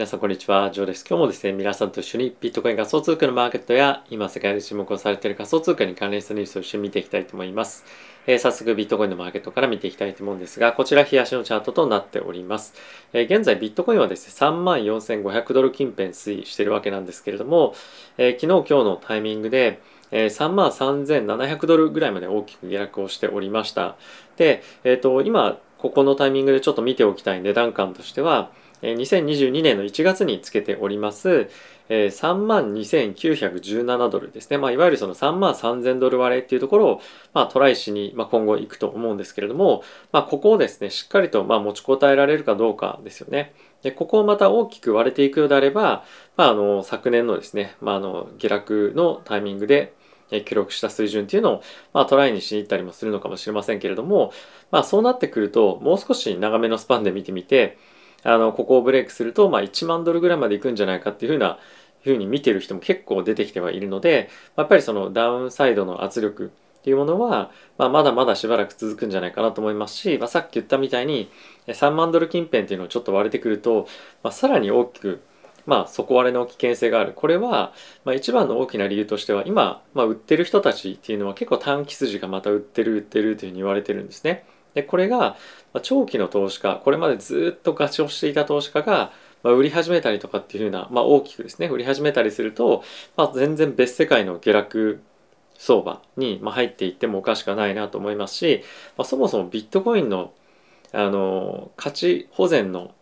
皆さんこんにちは、ジョーです。今日もですね、皆さんと一緒にビットコイン仮想通貨のマーケットや今世界で注目をされている仮想通貨に関連したニュースを一緒に見ていきたいと思います。えー、早速ビットコインのマーケットから見ていきたいと思うんですが、こちら日足のチャートとなっております。えー、現在ビットコインはですね、34,500ドル近辺推移しているわけなんですけれども、えー、昨日今日のタイミングで、えー、33,700ドルぐらいまで大きく下落をしておりました。で、えっ、と、今、ここのタイミングでちょっと見ておきたい値段感としては、2022年の1月につけております、3万2917ドルですね。まあ、いわゆるその3万3000ドル割れっていうところを、まあ、トライしに、まあ、今後行くと思うんですけれども、まあ、ここをですね、しっかりと、まあ、持ちこたえられるかどうかですよね。で、ここをまた大きく割れていくようであれば、まあ、あの、昨年のですね、まあ、あの、下落のタイミングで、記録した水準っていうのを、まあ、トライにしに行ったりもするのかもしれませんけれども、まあ、そうなってくると、もう少し長めのスパンで見てみて、あの、ここをブレイクすると、まあ、1万ドルぐらいまでいくんじゃないかっていうふうな、ふうに見てる人も結構出てきてはいるので、やっぱりそのダウンサイドの圧力っていうものは、まあ、まだまだしばらく続くんじゃないかなと思いますし、まあ、さっき言ったみたいに3万ドル近辺っていうのをちょっと割れてくると、まあ、さらに大きくまあ、底割れの危険性がある。これは、まあ、一番の大きな理由としては、今、まあ、売ってる人たちっていうのは結構短期筋がまた売ってる売ってるというふうに言われてるんですね。で、これが、ま長期の投資家、これまでずっとガチをしていた投資家が、まあ、売り始めたりとかっていうふうな、まあ、大きくですね、売り始めたりすると、まあ、全然別世界の下落相場に、まあ入っていってもおかしくないなと思いますし、まあ、そもそもビットコインのあの価値保全の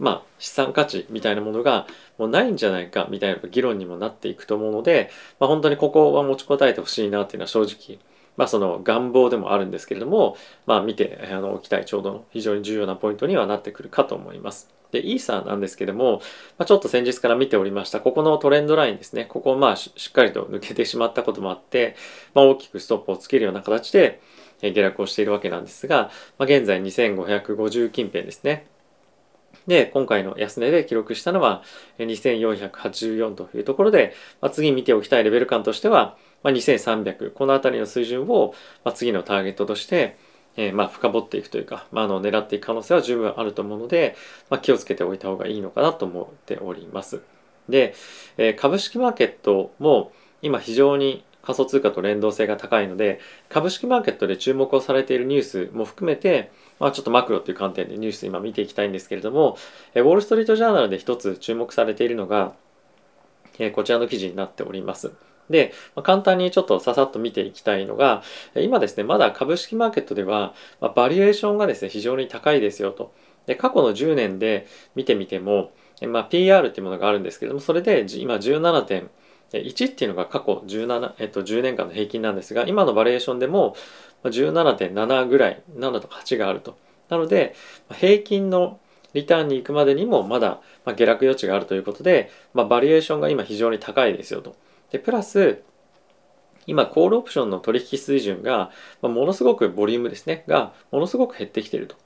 まあ、資産価値みたいなものがもうないんじゃないかみたいな議論にもなっていくと思うので、まあ、本当にここは持ちこたえてほしいなっていうのは正直、まあ、その願望でもあるんですけれども、まあ、見てあのおきたいちょうどの非常に重要なポイントにはなってくるかと思います。で、イーサーなんですけども、まあ、ちょっと先日から見ておりました、ここのトレンドラインですね、ここをまあしっかりと抜けてしまったこともあって、まあ、大きくストップをつけるような形で下落をしているわけなんですが、まあ、現在2550近辺ですね。で、今回の安値で記録したのは2484というところで、まあ、次見ておきたいレベル感としては、まあ、2300、この辺りの水準を、まあ、次のターゲットとして、えー、まあ深掘っていくというか、まあ、あの狙っていく可能性は十分あると思うので、まあ、気をつけておいた方がいいのかなと思っております。で、えー、株式マーケットも今非常に仮想通貨と連動性が高いので株式マーケットで注目をされているニュースも含めて、まあ、ちょっとマクロという観点でニュース今見ていきたいんですけれどもウォール・ストリート・ジャーナルで一つ注目されているのがこちらの記事になっております。で、ま、簡単にちょっとささっと見ていきたいのが、今ですね、まだ株式マーケットでは、まあ、バリエーションがですね、非常に高いですよと。で、過去の10年で見てみても、まあ、PR っていうものがあるんですけれども、それで今1っていうのが過去17、えっと、10年間の平均なんですが、今のバリエーションでも17.7ぐらい、7とか8があると。なので、平均のリターンに行くまでにもまだ下落余地があるということで、まあ、バリュエーションが今非常に高いですよと。で、プラス、今、コールオプションの取引水準が、まあ、ものすごくボリュームですね、が、ものすごく減ってきていると。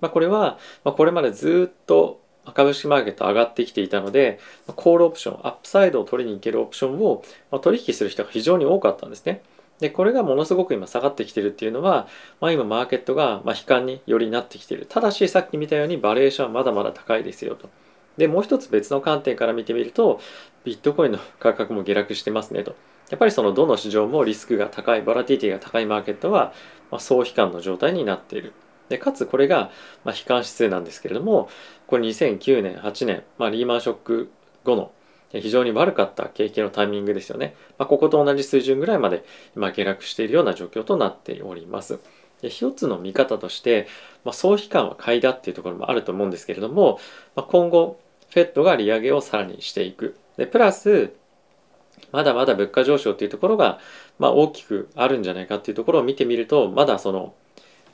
まあ、これは、まあ、これまでずっと株式マーケット上がってきていたので、コールオプション、アップサイドを取りに行けるオプションを取引する人が非常に多かったんですね。で、これがものすごく今下がってきてるっていうのは、まあ、今マーケットがま悲観によりなってきている。ただしさっき見たようにバリエーションはまだまだ高いですよと。で、もう一つ別の観点から見てみると、ビットコインの価格も下落してますねと。やっぱりそのどの市場もリスクが高い、バラティティが高いマーケットは、まあ、総悲観の状態になっている。で、かつこれが、まあ、悲観指数なんですけれども、これ2009年、8年、まあ、リーマンショック後の非常に悪かった景気のタイミングですよね。まあ、ここと同じ水準ぐらいまで今下落しているような状況となっております。で一つの見方として、まあ、総悲観は買いだっていうところもあると思うんですけれども、まあ、今後、フェットが利上げをさらにしていく。で、プラス、まだまだ物価上昇っていうところが、まあ、大きくあるんじゃないかっていうところを見てみると、まだその、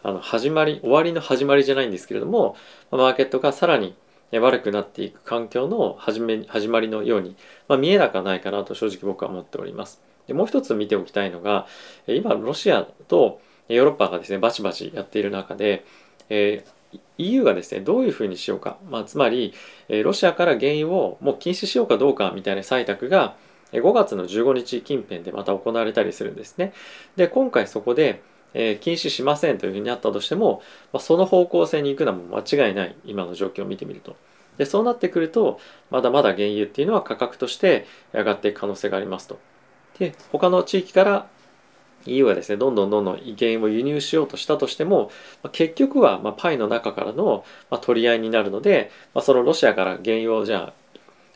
あの、始まり、終わりの始まりじゃないんですけれども、マーケットがさらに悪くなっていく環境の始め始まりのように、まあ、見えなくはないかなと正直僕は思っております。でもう一つ見ておきたいのが今ロシアとヨーロッパがですねバチバチやっている中で、えー、EU がですねどういうふうにしようか、まあ、つまり、え、ロシアから原油をもう禁止しようかどうかみたいな採択が5月の15日近辺でまた行われたりするんですね。で今回そこでえー、禁止しませんというふうになったとしても、まあ、その方向性に行くのはもう間違いない今の状況を見てみると。でそうなってくるとまだまだ原油っていうのは価格として上がっていく可能性がありますと。で他の地域から EU はですねどんどんどんどん原油を輸入しようとしたとしても、まあ、結局はまパイの中からのま取り合いになるので、まあ、そのロシアから原油をじゃあ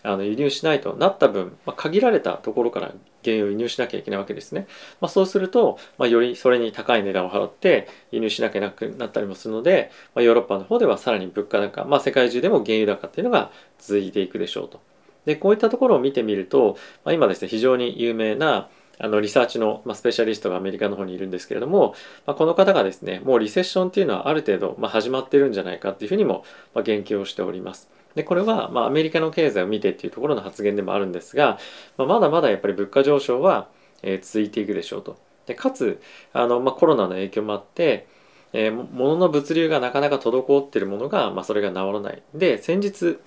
あの輸入しないとなった分、まあ、限られたところから原油を輸入しなきゃいけないわけですね。まあ、そうすると、まあ、よりそれに高い値段を払って輸入しなきゃなくなったりもするので、ま、ヨーロッパの方ではさらに物価高、ま、世界中でも原油高っていうのが続いていくでしょうと。でこういったところを見てみると、ま、今ですね非常に有名なあのリサーチの、ま、スペシャリストがアメリカの方にいるんですけれども、まあ、この方がですねもうリセッションっていうのはある程度、まあ、始まってるんじゃないかっていうふうにも、ま、言及をしております。でこれは、まあ、アメリカの経済を見てっていうところの発言でもあるんですが、まあ、まだまだやっぱり物価上昇は、え、続いていくでしょうと。でかつあの、まあ、コロナの影響もあって、えー、物の物流がなかなか滞っているものが、まあ、それが治らない。で先日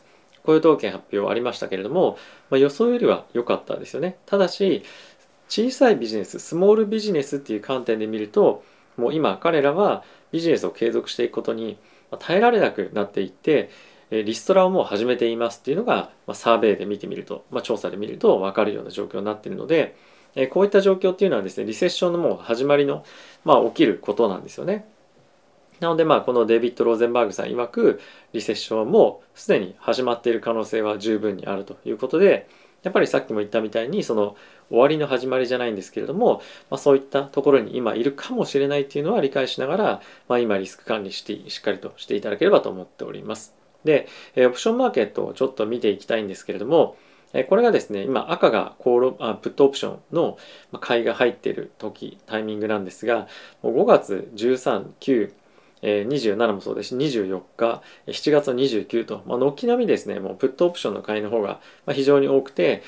雇用統計発表ありましたけれども、まあ、予想よりは良かったですよね。ただし小さいビジネススモールビジネスっていう観点で見るともう今彼らはビジネスを継続していくことに耐えられなくなっていってリストラをもう始めていますっていうのが、ま、サーベイで見てみると、ま、調査で見ると分かるような状況になっているので、えこういった状況っていうのはですねリセッションのもう始まりの、まあ、起きることなんですよね。なのでまあこのデイビッド・ローゼンバーグさん曰くリセッションもすでに始まっている可能性は十分にあるということでやっぱりさっきも言ったみたいにその終わりの始まりじゃないんですけれども、まあ、そういったところに今いるかもしれないっていうのは理解しながら、まあ、今リスク管理してしっかりとしていただければと思っております。で、オプションマーケットをちょっと見ていきたいんですけれども、これがですね、今赤がコールあプットオプションの買いが入っている時、タイミングなんですが、5月13、9、27もそうですし24日7月29と、まあ、軒並みですねもうプットオプションの買いの方が非常に多くて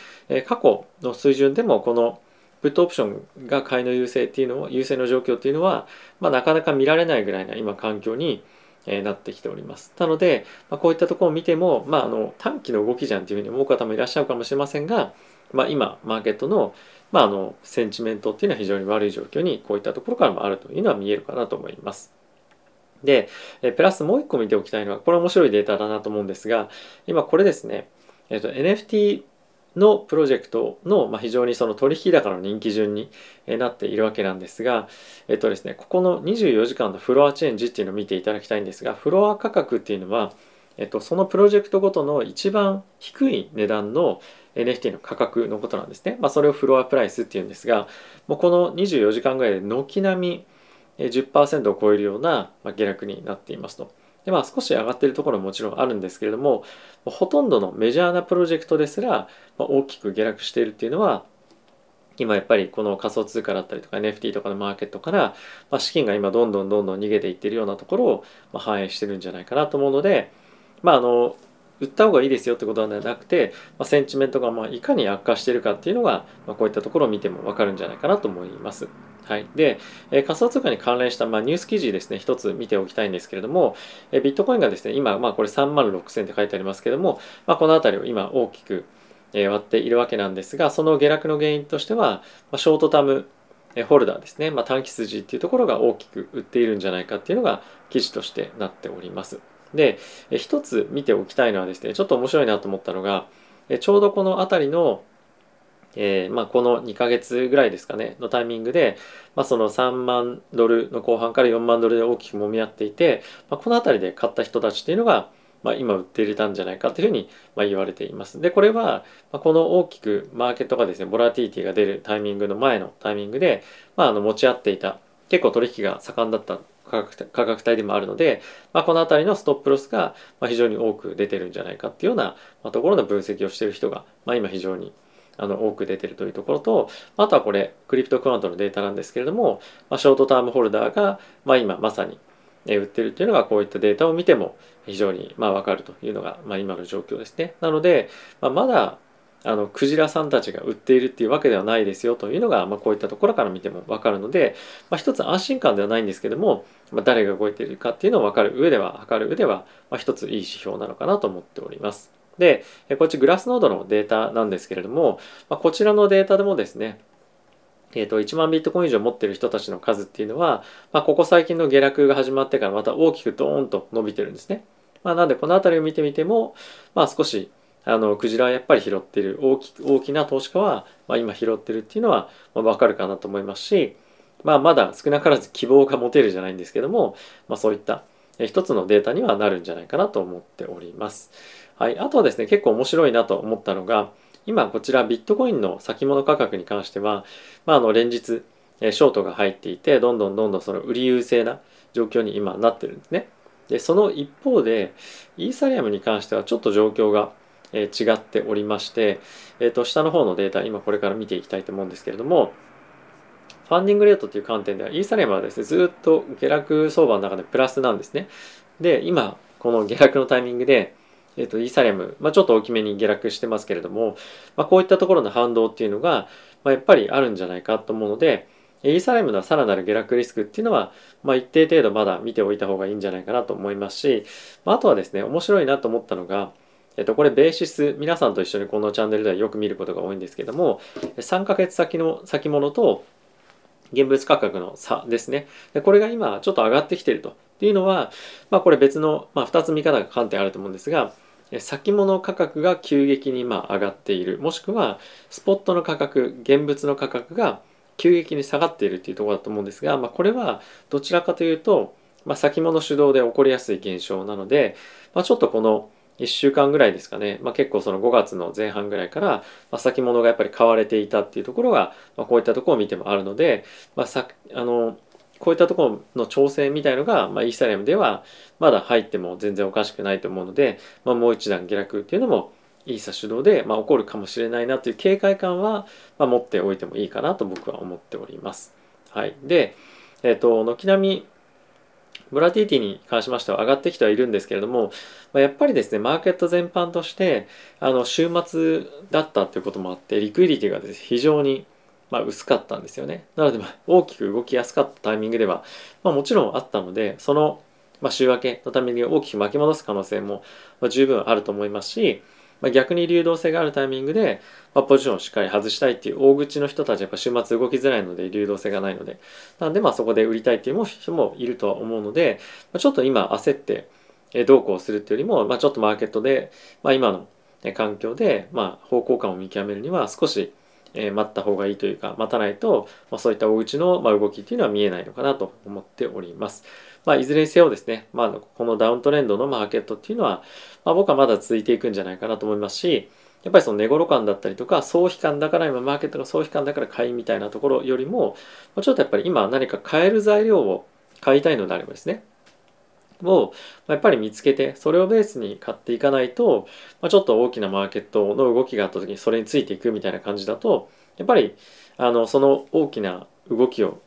過去の水準でもこのプットオプションが買いの優勢っていうのは優勢の状況っていうのは、まあ、なかなか見られないぐらいな今環境にえなってきております。なので、まあ、こういったところを見ても、まあ、あの短期の動きじゃんというふうに思う方もいらっしゃるかもしれませんが、まあ、今マーケットの,、まあ、あのセンチメントっていうのは非常に悪い状況にこういったところからもあるというのは見えるかなと思います。で、えプラスもう一個見ておきたいのはこれ面白いデータだなと思うんですが今これですね、えーと、NFT のプロジェクトの、まあ、非常にその取引高の人気順になっているわけなんですが、えっとですね、ここの24時間のフロアチェンジっていうのを見ていただきたいんですが、フロア価格っていうのは、えっと、そのプロジェクトごとの一番低い値段の NFT の価格のことなんですね。まあ、それをフロアプライスっていうんですが、もうこの24時間ぐらいで軒並み10%を超えるような下落になっていますと。でまあ少し上がってるところももちろんあるんですけれどもほとんどのメジャーなプロジェクトですら、まあ、大きく下落しているっていうのは今やっぱりこの仮想通貨だったりとか NFT とかのマーケットから、まあ、資金が今どんどんどんどん逃げていってるようなところを、ま、反映してるんじゃないかなと思うのでまああの売った方がいいですよってことではなくて、まあ、センチメントがまいかに悪化してるかっていうのが、まあ、こういったところを見ても分かるんじゃないかなと思います。はい、で、え、仮想通貨に関連した、まあ、ニュース記事ですね、一つ見ておきたいんですけれども、え、ビットコインがですね、今、まあ、これ3万6000って書いてありますけれども、まあ、この辺りを今大きく、え、割っているわけなんですが、その下落の原因としては、ま、ショートタームホルダーですね、まあ、短期筋っていうところが大きく売っているんじゃないかっていうのが記事としてなっております。で、一つ見ておきたいのはですね、ちょっと面白いなと思ったのが、ちょうどこの辺りのえーまあ、この2ヶ月ぐらいですかねのタイミングで、まあ、その3万ドルの後半から4万ドルで大きく揉み合っていて、まあ、この辺りで買った人たちっていうのが、まあ、今売っていれたんじゃないかというふうにまあ言われています。でこれは、ま、この大きくマーケットがですねボラティティが出るタイミングの前のタイミングで、まあ、あの持ち合っていた結構取引が盛んだった価格価格帯でもあるので、まあ、この辺りのストップロスが非常に多く出てるんじゃないかっていうようなところの分析をしている人が、まあ、今非常にあの多く出てるというところとあとはこれクリプトクラウドのデータなんですけれども、まあ、ショートタームホルダーが、まあ、今まさに売ってるっていうのがこういったデータを見ても非常にまあ分かるというのがまあ今の状況ですね。なので、まあ、まだあのクジラさんたちが売っているっていうわけではないですよというのが、まあ、こういったところから見ても分かるので、まあ、一つ安心感ではないんですけども、まあ、誰が動いているかっていうのを分かる上では測る上では、まあ、一ついい指標なのかなと思っております。で、こっちグラスノードのデータなんですけれども、ま、こちらのデータでもですね、えー、と1万ビットコイン以上持ってる人たちの数っていうのは、ま、ここ最近の下落が始まってからまた大きくドーンと伸びてるんですね。まあ、なのでこの辺りを見てみても、まあ、少しあのクジラはやっぱり拾ってる大き大きな投資家は、まあ、今拾ってるっていうのは、まあ、分かるかなと思いますし、まあ、まだ少なからず希望が持てるじゃないんですけども、まあ、そういった一つのデータにはなるんじゃないかなと思っております。はい、あとはですね結構面白いなと思ったのが今こちらビットコインの先物価格に関しては、まあ、あの連日ショートが入っていてどんどんどんどんその売り優勢な状況に今なってるんですね。でその一方でイーサリアムに関してはちょっと状況が違っておりまして、えー、と下の方のデータ今これから見ていきたいと思うんですけれどもファンディングレートという観点ではイーサリアムはですねずっと下落相場の中でプラスなんですねで今この下落のタイミングでえー、とイーサリアム、まあ、ちょっと大きめに下落してますけれども、まあ、こういったところの反動っていうのが、まあ、やっぱりあるんじゃないかと思うのでイーサリアムのさらなる下落リスクっていうのは、まあ、一定程度まだ見ておいた方がいいんじゃないかなと思いますし、まあ、あとはですね面白いなと思ったのがえっと、これベーシス皆さんと一緒にこのチャンネルではよく見ることが多いんですけども3ヶ月先の先物と現物価格の差ですね。でこれが今ちょっと上がってきてると。っていうのは、まあ、これ別の、まあ、2つ見方が観点あると思うんですが先物価格が急激にまあ上がっている。もしくはスポットの価格現物の価格が急激に下がっているというところだと思うんですが、まあ、これはどちらかというと、まあ、先物主導で起こりやすい現象なので、まあ、ちょっとこの1週間ぐらいですかね、まあ、結構その5月の前半ぐらいから、まあ、先物がやっぱり買われていたっていうところが、まあ、こういったところを見てもあるので、まあ、さあのこういったところの調整みたいのが、まあ、イーサリアムではまだ入っても全然おかしくないと思うので、まあ、もう一段下落っていうのもイーサ主導で、まあ、起こるかもしれないなという警戒感は、まあ、持っておいてもいいかなと僕は思っております。はい、で、えっ、ー、と軒並みボラティティに関しましては上がってきてはいるんですけれども、まあ、やっぱりですねマーケット全般としてあの週末だったということもあってリクイリティがです、ね、非常にまあ、薄かったんですよね。なので、大きく動きやすかったタイミングでは、まあ、もちろんあったので、その、まあ、週明けのタイミングで大きく巻き戻す可能性も、まあ、十分あると思いますし、まあ、逆に流動性があるタイミングで、まあ、ポジションをしっかり外したいっていう大口の人たちはやっぱ週末動きづらいので流動性がないのでなんでまあそこで売りたいっていう人もいるとは思うので、まあ、ちょっと今焦ってどうこうするっていうよりも、まあ、ちょっとマーケットで、まあ、今の環境で、まあ、方向感を見極めるには少しえ待った方がいいというか待たないと、まあ、そういったお家の、ま動きっていうのは見えないのかなと思っております。まあ、いずれにせよですね、まあ、このダウントレンドのマーケットっていうのは、まあ、僕はまだ続いていくんじゃないかなと思いますしやっぱりその値頃感だったりとか総悲観だから今マーケットが総悲観だから買いみたいなところよりもちょっとやっぱり今何か買える材料を買いたいのであればですねをやっぱり見つけてそれをベースに買っていかないと、まあ、ちょっと大きなマーケットの動きがあった時にそれについていくみたいな感じだとやっぱりあのその大きな動きを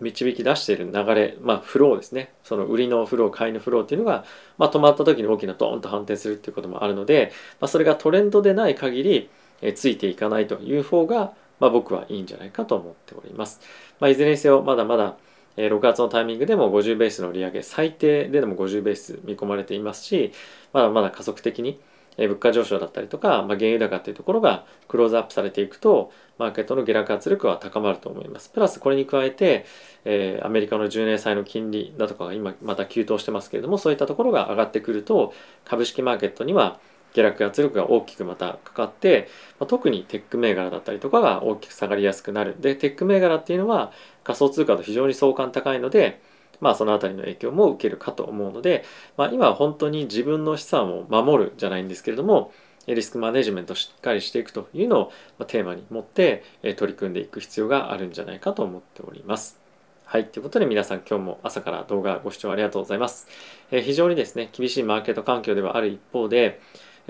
導き出している流れ、まあ、フローですね。その売りのフロー買いのフローっていうのが、まあ、止まった時に大きなドーンと反転するっていうこともあるので、まあ、それがトレンドでない限りえついていかないという方が、まあ、僕はいいんじゃないかと思っております、まあ、いずれにせよまだまだ6月のタイミングでも50ベースの利上げ最低ででも50ベース見込まれていますしまだまだ加速的に物価上昇だったりとか、まあ、原油高っていうところがクローズアップされていくとマーケットの下落圧力は高まると思います。プラスこれに加えて、えー、アメリカの10年債の金利だとかが今また急騰してますけれどもそういったところが上がってくると株式マーケットには下落圧力が大きくまたかかって、まあ、特にテック銘柄だったりとかが大きく下がりやすくなるでテック銘柄っていうのは仮想通貨と非常に相関高いのでまあその辺りの影響も受けるかと思うので、まあ、今は本当に自分の資産を守るじゃないんですけれどもリスクマネジメントしっかりしていくというのをテーマに持って取り組んでいく必要があるんじゃないかと思っております。はい。ということで皆さん今日も朝から動画ご視聴ありがとうございます。え非常にですね、厳しいマーケット環境ではある一方で、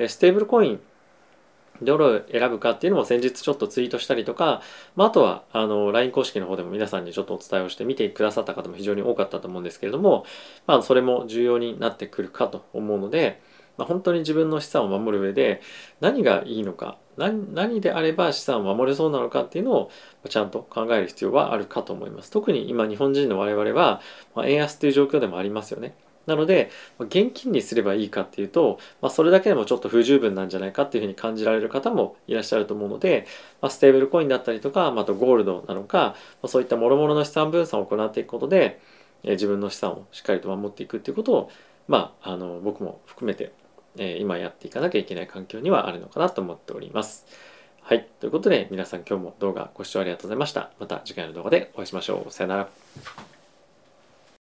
ステーブルコインどれを選ぶかっていうのも先日ちょっとツイートしたりとか、まあ、あとはあの LINE 公式の方でも皆さんにちょっとお伝えをして見てくださった方も非常に多かったと思うんですけれども、まあ、それも重要になってくるかと思うので、まあ、本当に自分の資産を守る上で何がいいのか何であれば資産を守れそうなのかっていうのをちゃんと考える必要はあるかと思います。特に今日本人の我々は、まあ、円安という状況でもありますよね。なので現金にすればいいかっていうと、まあ、それだけでもちょっと不十分なんじゃないかっていうふうに感じられる方もいらっしゃると思うので、まあ、ステーブルコインだったりとか、まあ、とゴールドなのか、ま、そういった諸々の資産分散を行っていくことで、え自分の資産をしっかりと守っていくっていうことをまああの僕も含めて、え、今やっていかなきゃいけない環境にはあるのかなと思っております。はい。ということで皆さん今日も動画ご視聴ありがとうございました。また次回の動画でお会いしましょう。さよなら。